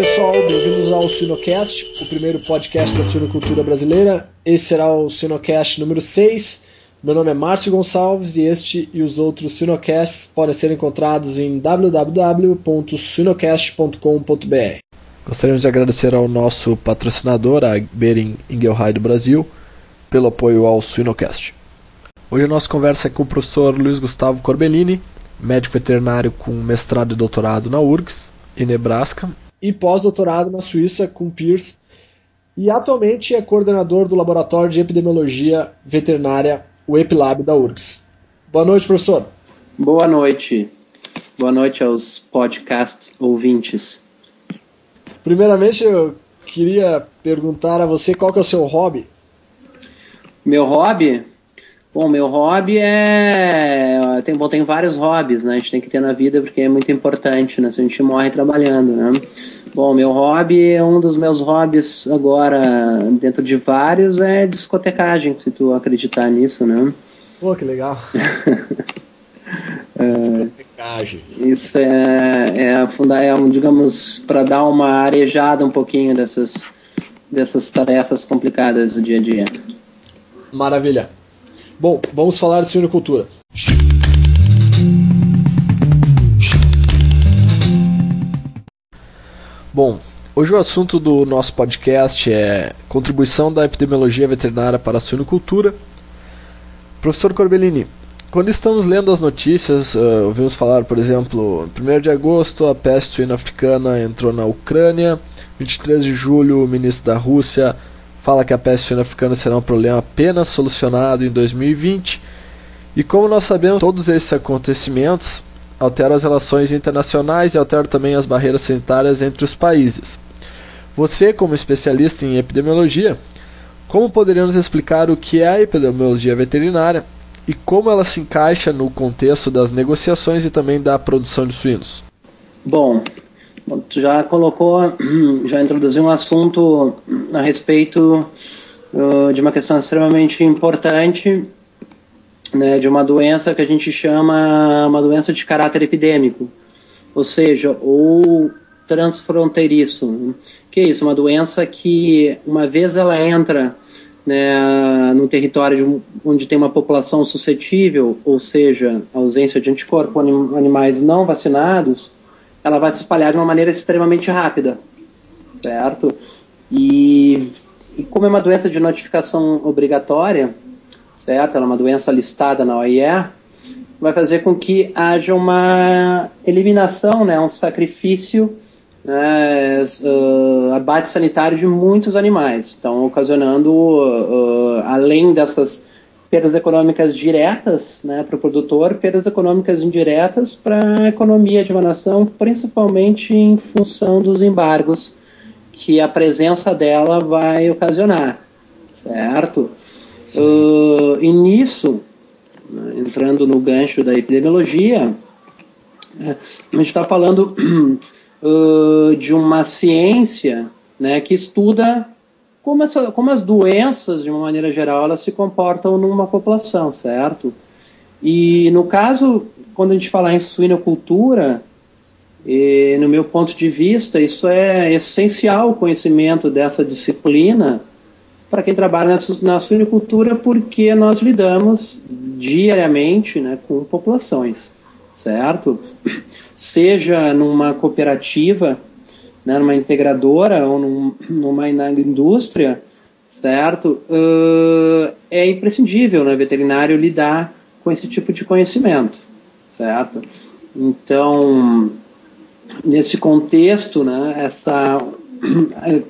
pessoal, bem-vindos ao Sinocast, o primeiro podcast da suinocultura brasileira. Esse será o Sinocast número 6. Meu nome é Márcio Gonçalves e este e os outros Sinocasts podem ser encontrados em www.sinocast.com.br. Gostaríamos de agradecer ao nosso patrocinador, a Bering Ingelheim do Brasil, pelo apoio ao Suinocast. Hoje a nossa conversa é com o professor Luiz Gustavo Corbellini, médico veterinário com mestrado e doutorado na URGS, em Nebraska, e pós-doutorado na Suíça com Pierce, e atualmente é coordenador do Laboratório de Epidemiologia Veterinária, o EpiLab da URGS. Boa noite, professor. Boa noite. Boa noite aos podcast ouvintes. Primeiramente, eu queria perguntar a você qual que é o seu hobby. Meu hobby? Bom, meu hobby é. Tem, bom, tem vários hobbies, né? A gente tem que ter na vida porque é muito importante, né? Se a gente morre trabalhando, né? Bom, meu hobby, é um dos meus hobbies agora, dentro de vários, é discotecagem, se tu acreditar nisso, né? Pô, que legal. é, discotecagem. Isso é, é, funda, é digamos, para dar uma arejada um pouquinho dessas, dessas tarefas complicadas do dia a dia. Maravilha. Bom, vamos falar de suinocultura. Bom, hoje o assunto do nosso podcast é contribuição da epidemiologia veterinária para a suinocultura. Professor Corbellini, quando estamos lendo as notícias, uh, ouvimos falar, por exemplo, 1 de agosto a peste suína africana entrou na Ucrânia, 23 de julho o ministro da Rússia fala que a peste suína africana será um problema apenas solucionado em 2020. E como nós sabemos, todos esses acontecimentos alteram as relações internacionais e alteram também as barreiras sanitárias entre os países. Você, como especialista em epidemiologia, como poderia nos explicar o que é a epidemiologia veterinária e como ela se encaixa no contexto das negociações e também da produção de suínos? Bom, Tu já colocou, já introduziu um assunto a respeito uh, de uma questão extremamente importante, né, de uma doença que a gente chama uma doença de caráter epidêmico, ou seja, ou transfronteiriço. Que é isso? Uma doença que, uma vez ela entra né, no território onde tem uma população suscetível, ou seja, ausência de anticorpos animais não vacinados, ela vai se espalhar de uma maneira extremamente rápida, certo? E, e como é uma doença de notificação obrigatória, certo? Ela é uma doença listada na OIE, vai fazer com que haja uma eliminação, né, um sacrifício, né, uh, abate sanitário de muitos animais, então ocasionando, uh, além dessas perdas econômicas diretas né, para o produtor, perdas econômicas indiretas para a economia de uma nação, principalmente em função dos embargos que a presença dela vai ocasionar, certo? Uh, e nisso, né, entrando no gancho da epidemiologia, a gente está falando uh, de uma ciência né, que estuda como, essa, como as doenças, de uma maneira geral, elas se comportam numa população, certo? E no caso, quando a gente fala em suinocultura, e, no meu ponto de vista, isso é essencial o conhecimento dessa disciplina para quem trabalha na, na suinocultura, porque nós lidamos diariamente né, com populações, certo? Seja numa cooperativa né, numa integradora ou num, numa indústria, certo? Uh, é imprescindível, né, veterinário lidar com esse tipo de conhecimento, certo? Então, nesse contexto, né, essa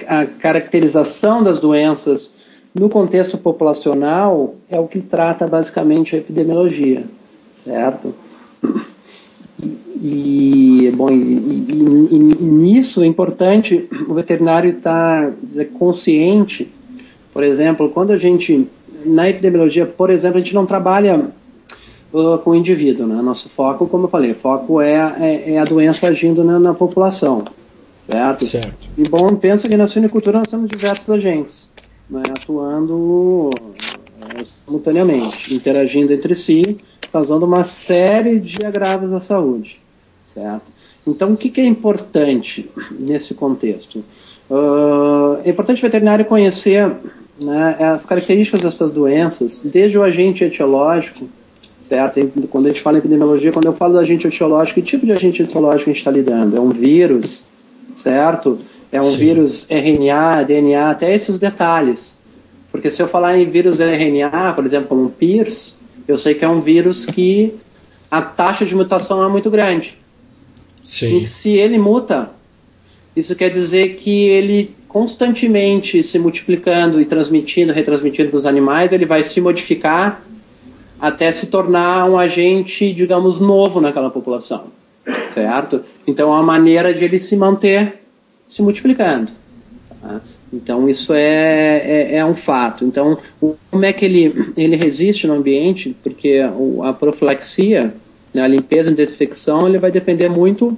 a caracterização das doenças no contexto populacional é o que trata basicamente a epidemiologia, certo? E, bom, e, e, e, nisso é importante o veterinário estar tá, consciente. Por exemplo, quando a gente, na epidemiologia, por exemplo, a gente não trabalha uh, com o indivíduo. Né? Nosso foco, como eu falei, foco é, é, é a doença agindo na, na, população. Certo? certo? E bom, pensa que na suinicultura nós temos diversos agentes né, atuando uh, simultaneamente, interagindo entre si, causando uma série de agravos à saúde certo? Então, o que, que é importante nesse contexto? Uh, é importante o veterinário conhecer né, as características dessas doenças, desde o agente etiológico, certo? Quando a gente fala em epidemiologia, quando eu falo do agente etiológico, que tipo de agente etiológico a gente está lidando? É um vírus, certo? É um Sim. vírus RNA, DNA, até esses detalhes. Porque se eu falar em vírus RNA, por exemplo, como o PIRS, eu sei que é um vírus que a taxa de mutação é muito grande. Sim. E se ele muta, isso quer dizer que ele constantemente se multiplicando e transmitindo, retransmitindo para os animais, ele vai se modificar até se tornar um agente, digamos, novo naquela população, certo? Então, é uma maneira de ele se manter se multiplicando. Tá? Então, isso é, é, é, um fato. Então, como é que ele, ele resiste no ambiente? Porque a profilaxia, né, a limpeza e desinfecção, ele vai depender muito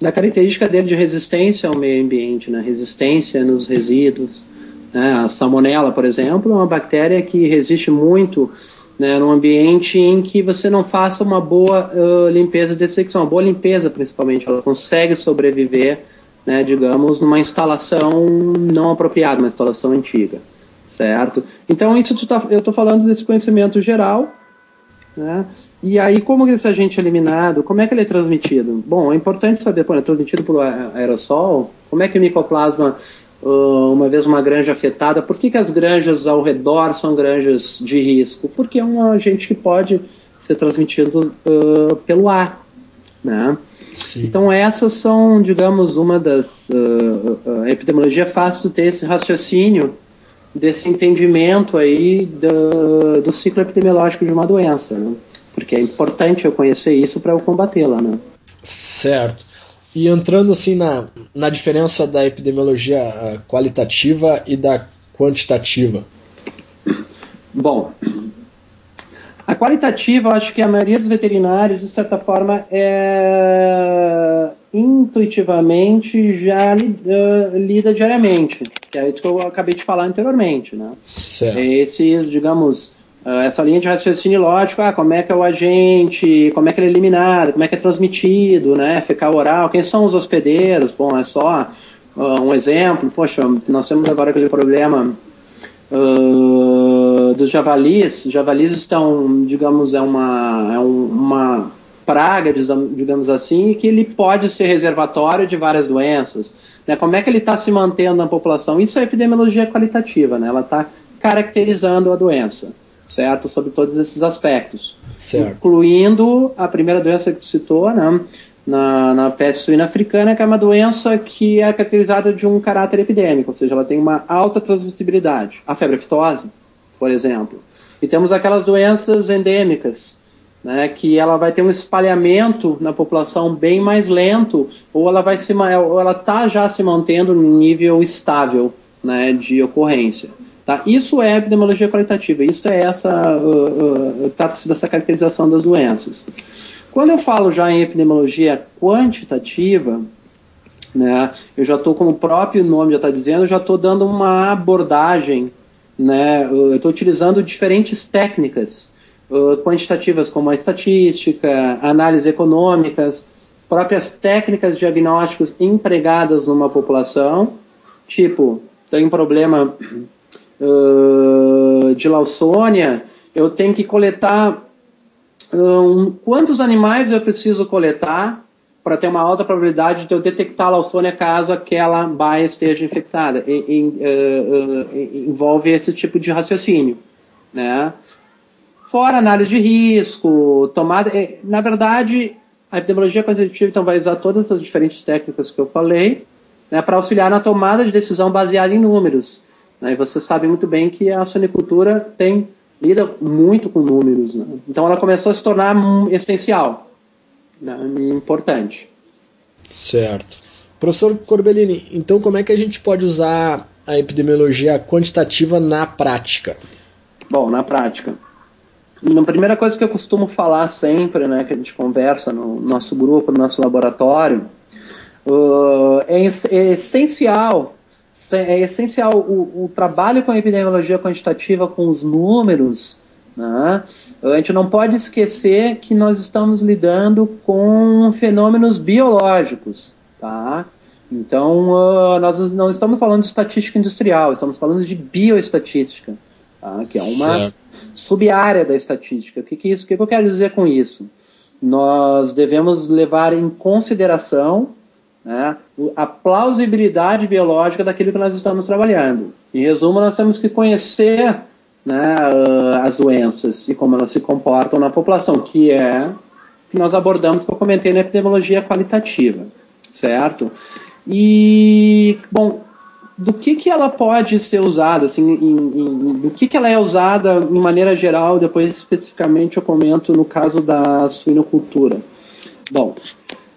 da característica dele de resistência ao meio ambiente, né? resistência nos resíduos. Né? A salmonela, por exemplo, é uma bactéria que resiste muito né, num ambiente em que você não faça uma boa uh, limpeza e desinfecção, uma boa limpeza principalmente, ela consegue sobreviver, né, digamos, numa instalação não apropriada, uma instalação antiga, certo? Então isso tá, eu estou falando desse conhecimento geral, né? E aí, como esse agente é eliminado, como é que ele é transmitido? Bom, é importante saber, pô, é transmitido por aerossol, como é que o micoplasma uh, uma vez uma granja afetada, por que, que as granjas ao redor são granjas de risco? Porque é um agente que pode ser transmitido uh, pelo ar, né? Sim. Então essas são, digamos, uma das uh, a epidemiologia é fácil ter esse raciocínio desse entendimento aí do, do ciclo epidemiológico de uma doença, né? porque é importante eu conhecer isso para eu combatê-la, né? Certo. E entrando assim na, na diferença da epidemiologia qualitativa e da quantitativa. Bom, a qualitativa, eu acho que a maioria dos veterinários, de certa forma, é intuitivamente já lida, lida diariamente, que é isso que eu acabei de falar anteriormente, né? Certo. Esses, digamos, ah, essa linha de raciocínio lógico, ah, como é que é o agente, como é que ele é eliminado, como é que é transmitido, né, fecal oral, quem são os hospedeiros, bom, é só uh, um exemplo, poxa, nós temos agora aquele problema uh, dos javalis, javalis estão, digamos, é uma, é um, uma praga, digamos assim, que ele pode ser reservatório de várias doenças, né, como é que ele está se mantendo na população, isso é epidemiologia qualitativa, né, ela está caracterizando a doença certo? Sobre todos esses aspectos. Certo. Incluindo a primeira doença que tu citou, né? Na, na peste suína africana, que é uma doença que é caracterizada de um caráter epidêmico, ou seja, ela tem uma alta transmissibilidade. A febre aftosa, por exemplo. E temos aquelas doenças endêmicas, né, que ela vai ter um espalhamento na população bem mais lento, ou ela vai se, ou ela está já se mantendo no nível estável né, de ocorrência. Tá? Isso é epidemiologia qualitativa, isso é essa, uh, uh, trata-se dessa caracterização das doenças. Quando eu falo já em epidemiologia quantitativa, né, eu já estou, como o próprio nome já está dizendo, eu já estou dando uma abordagem, né, eu estou utilizando diferentes técnicas uh, quantitativas, como a estatística, análise econômicas, próprias técnicas diagnósticos empregadas numa população, tipo, tem um problema uh, de Lawsonia, eu tenho que coletar um, quantos animais eu preciso coletar para ter uma alta probabilidade de eu detectar a caso aquela baia esteja infectada. E, e, uh, uh, envolve esse tipo de raciocínio, né? Fora análise de risco, tomada. Na verdade, a epidemiologia quantitativa então vai usar todas essas diferentes técnicas que eu falei, né, para auxiliar na tomada de decisão baseada em números. Né? E você sabe muito bem que a sonicultura tem lida muito com números. Né? Então ela começou a se tornar essencial, né? importante. Certo. Professor Corbellini, então como é que a gente pode usar a epidemiologia quantitativa na prática? Bom, na prática. A primeira coisa que eu costumo falar sempre, né, que a gente conversa no nosso grupo, no nosso laboratório, uh, é, é essencial é essencial o, o, trabalho com a epidemiologia quantitativa, com os números, Né? A gente não pode esquecer que nós estamos lidando com fenômenos biológicos. Tá? Então, uh, nós não estamos falando de estatística industrial, estamos falando de bioestatística, tá? que é uma sub-área da estatística. O que, que, isso, o que, que eu quero dizer com isso? Nós devemos levar em consideração né, a plausibilidade biológica daquilo que nós estamos trabalhando. Em resumo, nós temos que conhecer né, uh, as doenças e como elas se comportam na população, que é que nós abordamos, que eu comentei na epidemiologia qualitativa, certo? E, bom, do que, que ela pode ser usada, assim, em, em, do que, que ela é usada de maneira geral, depois especificamente eu comento no caso da suinocultura. Bom,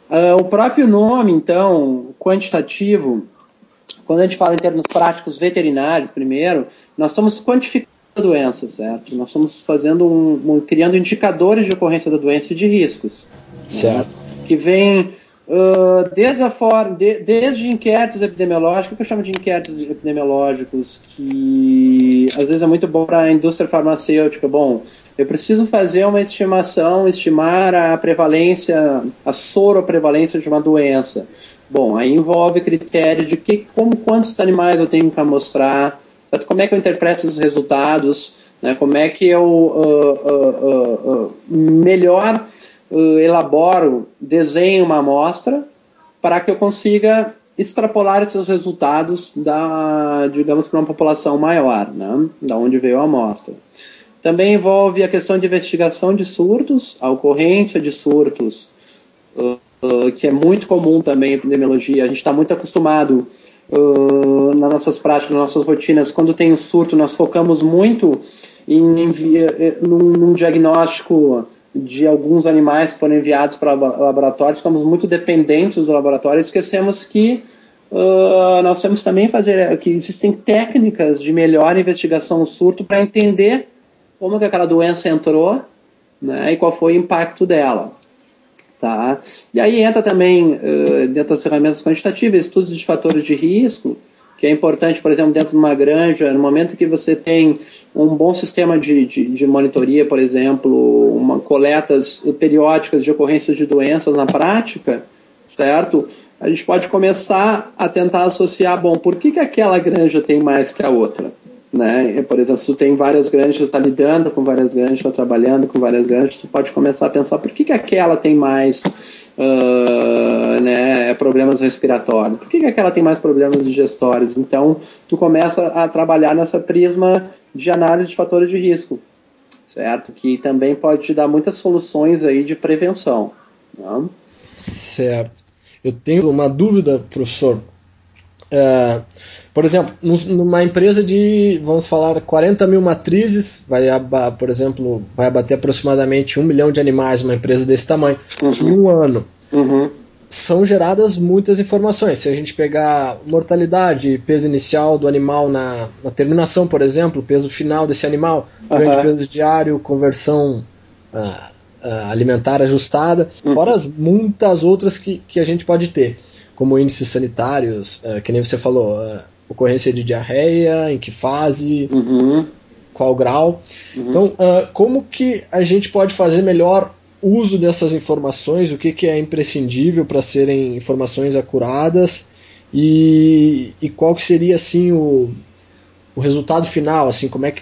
uh, o próprio nome, então, quantitativo, quando a gente fala em termos práticos veterinários, primeiro, nós estamos quantificando a doença, certo? Nós estamos fazendo um, um criando indicadores de ocorrência da doença e de riscos. Certo. Né? Que vem Uh, desde, a forma, de, desde inquéritos epidemiológicos, que eu chamo de inquéritos epidemiológicos, que às vezes é muito bom para a indústria farmacêutica. Bom, eu preciso fazer uma estimação, estimar a prevalência, a soroprevalência de uma doença. Bom, aí envolve critérios de que, como, quantos animais eu tenho que mostrar, como é que eu interpreto os resultados, né, como é que eu uh, uh, melhor uh, elaboro, desenho uma amostra para que eu consiga extrapolar esses resultados da, digamos, para uma população maior, né, da onde veio a amostra. Também envolve a questão de investigação de surtos, a ocorrência de surtos, uh, uh, que é muito comum também em epidemiologia. A gente está muito acostumado uh, nas nossas práticas, nas nossas rotinas, quando tem um surto, nós focamos muito em, em, em num, num diagnóstico de alguns animais que foram enviados para laboratórios, ficamos muito dependentes do laboratório, esquecemos que nós temos também fazer que existem técnicas de melhor investigação surto para entender como que aquela doença entrou né, e qual foi o impacto dela. Tá? E aí entra também, uh, dentro das ferramentas quantitativas, estudos de fatores de risco, que é importante, por exemplo, dentro de uma granja, no momento que você tem um bom sistema de, de, de monitoria, por exemplo, uma, coletas periódicas de ocorrências de doenças na prática, certo? A gente pode começar a tentar associar, bom, por que, que aquela granja tem mais que a outra? Né? Por exemplo, se tu tem várias granjas, está lidando com várias granjas, está trabalhando com várias granjas, tu pode começar a pensar por que, que aquela tem mais uh, né, problemas respiratórios, por que, que aquela tem mais problemas digestórios. Então, tu começa a trabalhar nessa prisma de análise de fatores de risco, certo? Que também pode te dar muitas soluções aí de prevenção. Né? Certo. Eu tenho uma dúvida, professor. Uh, por exemplo, numa empresa de, vamos falar, 40 mil matrizes, vai, por exemplo, vai abater aproximadamente um milhão de animais, uma empresa desse tamanho, uhum. em um ano. Uhum. São geradas muitas informações. Se a gente pegar mortalidade, peso inicial do animal na, na terminação, por exemplo, peso final desse animal, uhum. grande peso diário, conversão uh, uh, alimentar ajustada, uhum. fora as muitas outras que, que a gente pode ter, como índices sanitários, uh, que nem você falou, ocorrência de diarreia, em que fase, uhum. qual grau. Uhum. Então, uh, como que a gente pode fazer melhor uso dessas informações? O que, que é imprescindível para serem informações acuradas? E, e qual que seria assim o, o resultado final? Assim, como é que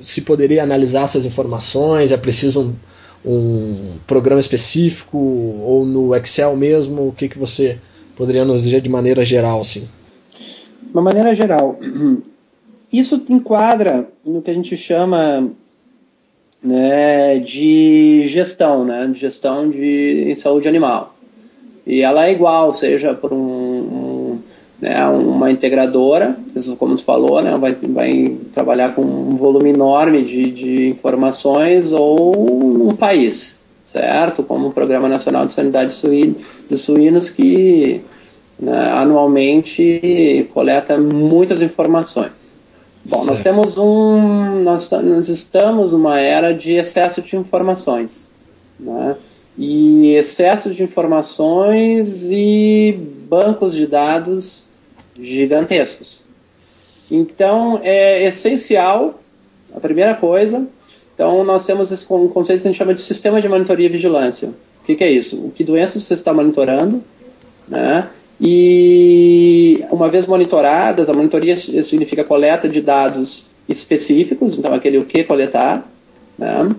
se poderia analisar essas informações? É preciso um, um programa específico ou no Excel mesmo? O que, que você poderia nos dizer de maneira geral, assim? uma maneira geral, isso enquadra no que a gente chama né, de gestão, né, de gestão de, em saúde animal. E ela é igual, seja por um, um né, uma integradora, como tu falou, né, vai, vai trabalhar com um volume enorme de, de informações ou um país, certo? Como o Programa Nacional de Sanidade de Suínos, que né, anualmente coleta muitas informações. Bom, certo. nós temos um, nós, nós estamos numa era de excesso de informações, né? E excesso de informações e bancos de dados gigantescos. Então, é essencial, a primeira coisa, Então, nós temos esse conceito que a gente chama de sistema de monitoria e vigilância. O que, que é isso? O que doenças você está monitorando, né? E uma vez monitoradas, a monitoria significa coleta de dados específicos, então aquele o que coletar, né?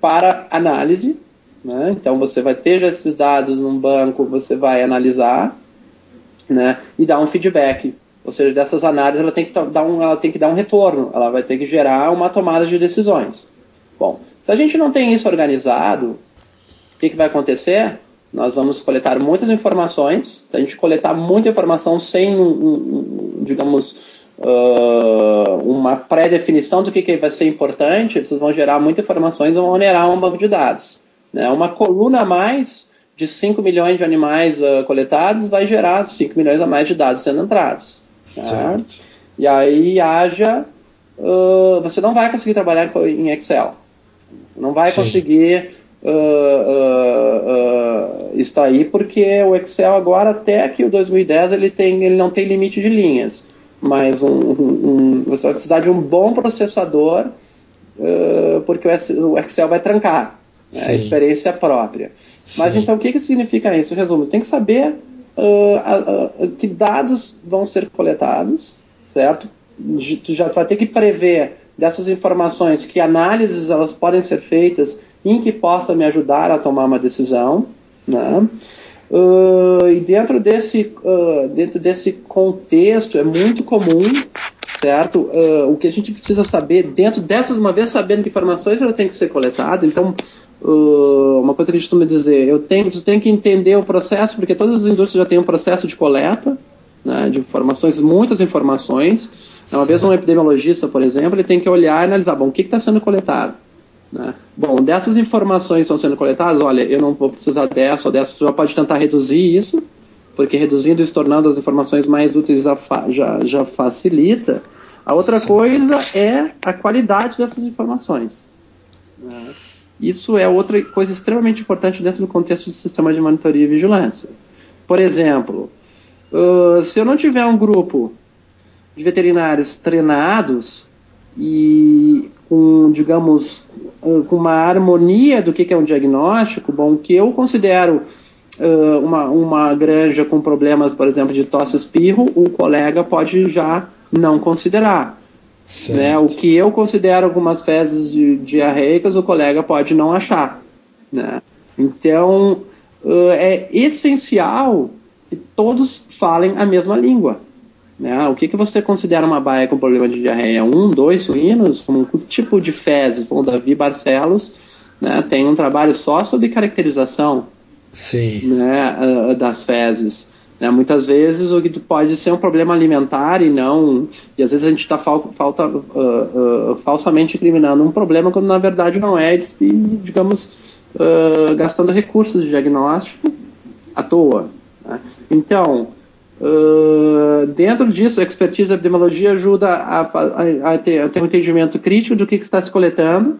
para análise. Né? Então você vai ter já esses dados num banco, você vai analisar né? e dar um feedback. Ou seja, dessas análises ela tem, que dar um, ela tem que dar um retorno, ela vai ter que gerar uma tomada de decisões. Bom, se a gente não tem isso organizado, o que, que vai acontecer? Nós vamos coletar muitas informações. Se a gente coletar muita informação sem, um, um, digamos, uh, uma pré-definição do que, que vai ser importante, vocês vão gerar muitas informações e vão onerar um banco de dados. Né? Uma coluna a mais de 5 milhões de animais uh, coletados vai gerar 5 milhões a mais de dados sendo entrados. Certo. Tá? E aí haja. Uh, você não vai conseguir trabalhar em Excel. Não vai Sim. conseguir uh, uh, uh, extrair porque o Excel agora até que o 2010 ele tem ele não tem limite de linhas, mas um, um, você vai precisar de um bom processador porque o Excel vai trancar né, a experiência própria. Sim. Mas então o que que significa isso? Resumo, tem que saber que dados vão ser coletados, certo? Tu já vai ter que prever dessas informações, que análises elas podem ser feitas em que possa me ajudar a tomar uma decisão, né? Uh, e dentro desse, uh, dentro desse contexto é muito comum, certo? Uh, o que a gente precisa saber dentro dessas, uma vez sabendo que informações ela tem que ser coletada, então uma coisa que a gente costuma dizer, eu tenho, tenho que entender o processo, porque todas as indústrias já têm um processo de coleta né, de informações, muitas informações, uma vez um epidemiologista, por exemplo, ele tem que olhar e analisar, bom, o que está sendo coletado? Né? Bom, dessas informações que estão sendo coletadas, olha, eu não vou precisar dessa ou dessa, você já pode tentar reduzir isso, porque reduzindo e se tornando as informações mais úteis já, já facilita. A outra Sim. coisa é a qualidade dessas informações. Né? Isso é outra coisa extremamente importante dentro do contexto do sistema de monitoria e vigilância. Por exemplo, uh, se eu não tiver um grupo de veterinários treinados e com, digamos, com uma harmonia do que é um diagnóstico, bom, que eu considero uh, uma, uma granja com problemas, por exemplo, de tosse espirro, o colega pode já não considerar. Né? O que eu considero algumas fezes de, diarreicas, o colega pode não achar. Né? Então, uh, é essencial que todos falem a mesma língua. Né? O que, que você considera uma baia com problema de diarreia? Um, dois suínos? Um tipo de fezes? Bom, Davi Barcelos né, tem um trabalho só sobre caracterização Sim. Né, ah, das fezes. Né? Muitas vezes o que pode ser um problema alimentar e não. E às vezes a gente está fal, falta, uh, uh, falsamente incriminando um problema quando na verdade não é, e, digamos, uh, gastando recursos de diagnóstico à toa. Né? Então. Uh, dentro disso, a expertise epidemiologia ajuda a, a, a, ter, a, ter, um entendimento crítico do que, que está se coletando,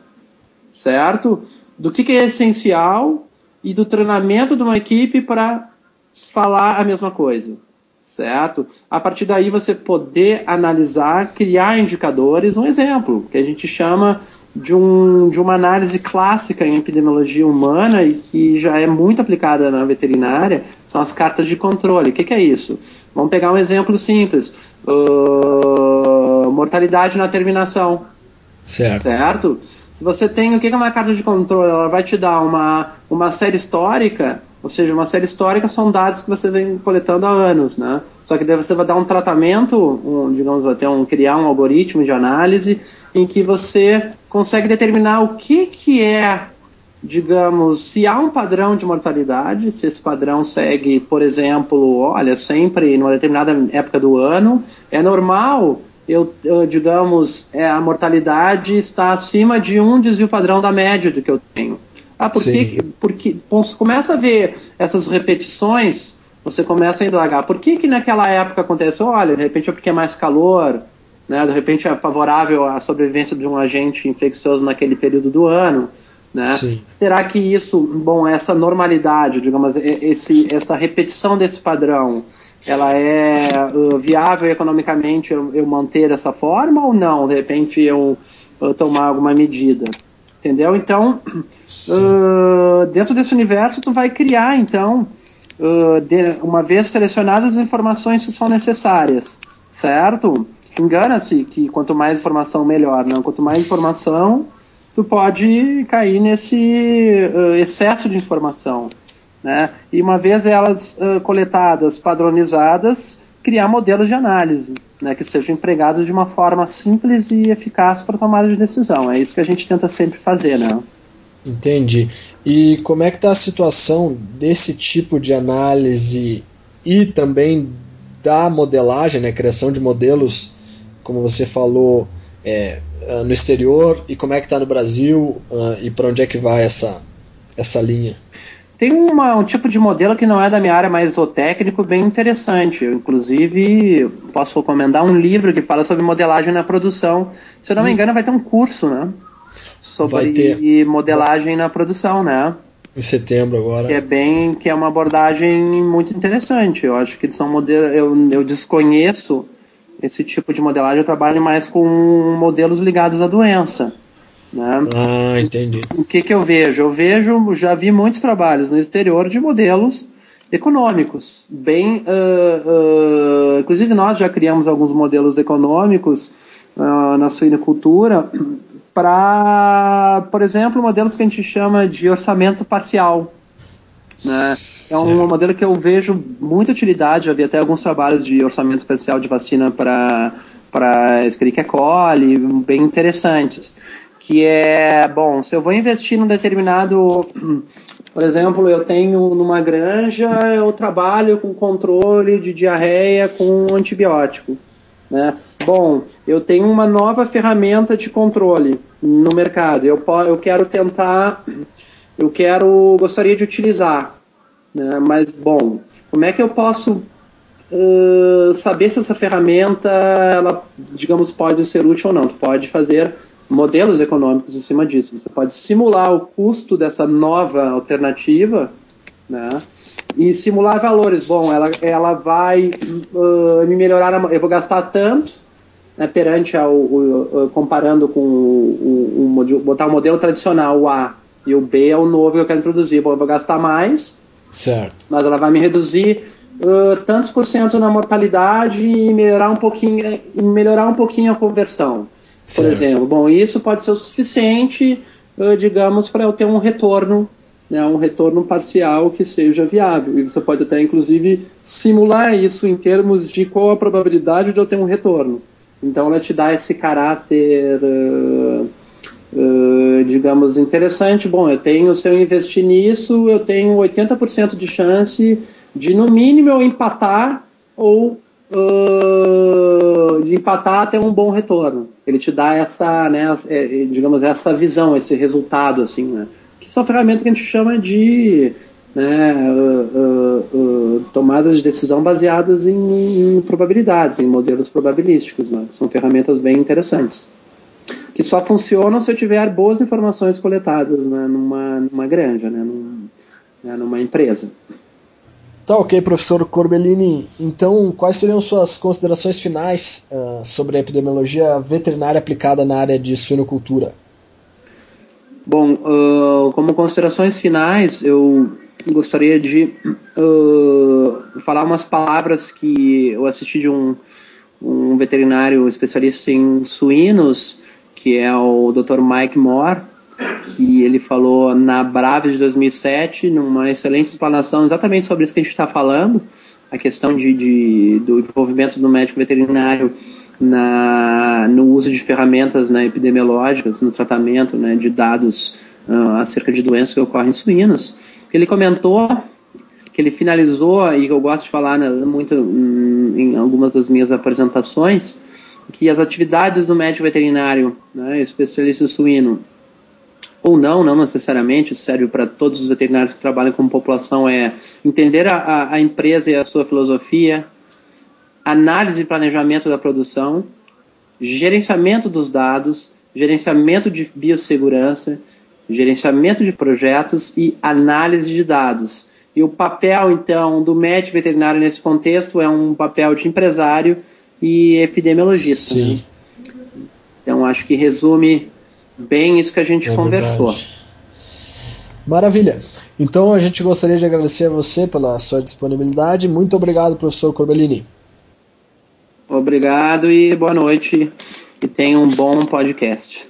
certo? Do que, que, é essencial e do treinamento de uma equipe para falar a mesma coisa, certo? A partir daí você poder analisar, criar indicadores. Um exemplo que a gente chama de, um, de uma análise clássica em epidemiologia humana e que já é muito aplicada na veterinária, são as cartas de controle. O que, que é isso? Vamos pegar um exemplo simples: uh, mortalidade na terminação. Certo. Certo? Se você tem o que é uma carta de controle, ela vai te dar uma, uma série histórica, ou seja, uma série histórica são dados que você vem coletando há anos, né? Só que daí você vai dar um tratamento, um, digamos, até um criar um algoritmo de análise em que você consegue determinar o que, que é, digamos, se há um padrão de mortalidade, se esse padrão segue, por exemplo, olha, sempre numa determinada época do ano, é normal eu, eu, digamos, é, a mortalidade está acima de um desvio padrão da média do que eu tenho. Ah, por que, porque você começa a ver essas repetições, você começa a indagar. Por que, que naquela época aconteceu? Olha, de repente é porque é mais calor, né? De repente é favorável à sobrevivência de um agente infeccioso naquele período do ano, né? Será que isso, bom, essa normalidade, digamos, esse, essa repetição desse padrão, ela é uh, viável economicamente eu, eu, manter dessa forma ou não? De repente eu, eu tomar alguma medida? Entendeu? Então, uh, dentro desse universo, tu vai criar, então, uh, de, uma vez selecionadas as informações que são necessárias, certo? Engana-se que quanto mais informação, melhor. Não? Quanto mais informação, tu pode cair nesse uh, excesso de informação. Né? E uma vez elas uh, coletadas, padronizadas, criar modelos de análise, né, que sejam empregados de uma forma simples e eficaz para tomada de decisão. É isso que a gente tenta sempre fazer, né? Entendi. E como é que está a situação desse tipo de análise e também da modelagem, né, criação de modelos, como você falou, é, ah, no exterior e como é que está no Brasil uh, e para onde é que vai essa, essa linha? Tem uma, um tipo de modelo que não é da minha área, mas do técnico, bem interessante. Eu, inclusive, posso recomendar um livro que fala sobre modelagem na produção. Se eu não hum. me engano, vai ter um curso, né? Sobre modelagem na produção, né? Em setembro agora. Que é bem, que é uma abordagem muito interessante. Eu acho que são modelos, eu, eu desconheço esse tipo de modelagem, eu trabalho mais com modelos ligados à doença. Né? Ah, entendi. O que, que eu vejo? Eu vejo, já vi muitos trabalhos no exterior de modelos econômicos, bem, uh, uh, inclusive nós já criamos alguns modelos econômicos uh, na suinocultura para, por exemplo, modelos que a gente chama de orçamento parcial. Né? É um modelo que eu vejo muita utilidade, vi até alguns trabalhos de orçamento parcial de vacina para para Escherichia coli, bem interessantes que é, bom, se eu vou investir num determinado, por exemplo, eu tenho numa granja, eu trabalho com controle de diarreia com antibiótico, né? Bom, eu tenho uma nova ferramenta de controle no mercado, eu, eu quero tentar, eu quero, gostaria de utilizar, né? Mas, bom, como é que eu posso uh, saber se essa ferramenta, ela, digamos, pode ser útil ou não? Tu pode fazer modelos econômicos em cima disso. Você pode simular o custo dessa nova alternativa, né? E simular valores. Bom, ela, ela vai uh, me melhorar. Eu vou gastar tanto, né, perante ao, o, comparando com o, o, o, botar o modelo tradicional, A, e o B é o novo que eu quero introduzir. Bom, eu vou gastar mais, certo. mas ela vai me reduzir uh, tantos por cento na mortalidade e melhorar um pouquinho, melhorar um pouquinho a conversão por exemplo. Bom, isso pode ser o suficiente, uh, digamos, para eu ter um retorno, né, um retorno parcial que seja viável. E você pode até, inclusive, simular isso em termos de qual a probabilidade de eu ter um retorno. Então, ela te dá esse caráter, uh, uh, digamos, interessante. Bom, eu tenho, se eu investir nisso, eu tenho 80% de chance de, no mínimo, eu empatar ou uh, de empatar até um bom retorno. Ele te dá essa, né, é, digamos, essa visão, esse resultado, assim, né? Que são ferramentas que a gente chama de né, uh, uh, tomadas de decisão baseadas em, em, probabilidades, em modelos probabilísticos. Né? São ferramentas bem interessantes. Que só funcionam se eu tiver boas informações coletadas né, numa, numa granja, né, num, né, numa empresa. Tá ok, professor Corbellini. Então, quais seriam suas considerações finais uh, sobre a epidemiologia veterinária aplicada na área de suinocultura? Bom, uh, como considerações finais, eu gostaria de uh, falar umas palavras que eu assisti de um, um veterinário especialista em suínos, que é o Dr. Mike Moore, que ele falou na Braves de 2007, numa excelente explanação exatamente sobre isso que a gente está falando, a questão de, de, do envolvimento do médico veterinário na, no uso de ferramentas né, epidemiológicas, no tratamento né, de dados uh, acerca de doenças que ocorrem em suínos. Ele comentou que ele finalizou, e eu gosto de falar né, muito hum, em algumas das minhas apresentações, que as atividades do médico veterinário, né, especialista suíno, ou não, não necessariamente, isso serve para todos os veterinários que trabalham com população, é entender a, a empresa e a sua filosofia, análise e planejamento da produção, gerenciamento dos dados, gerenciamento de biossegurança, gerenciamento de projetos e análise de dados. E o papel, então, do médico veterinário nesse contexto é um papel de empresário e epidemiologista. Sim. Então, acho que resume bem isso que a gente é conversou. Verdade. Maravilha. Então a gente gostaria de agradecer a você pela sua disponibilidade. Muito obrigado, professor Corbellini. Obrigado e boa noite. E tenha um bom podcast.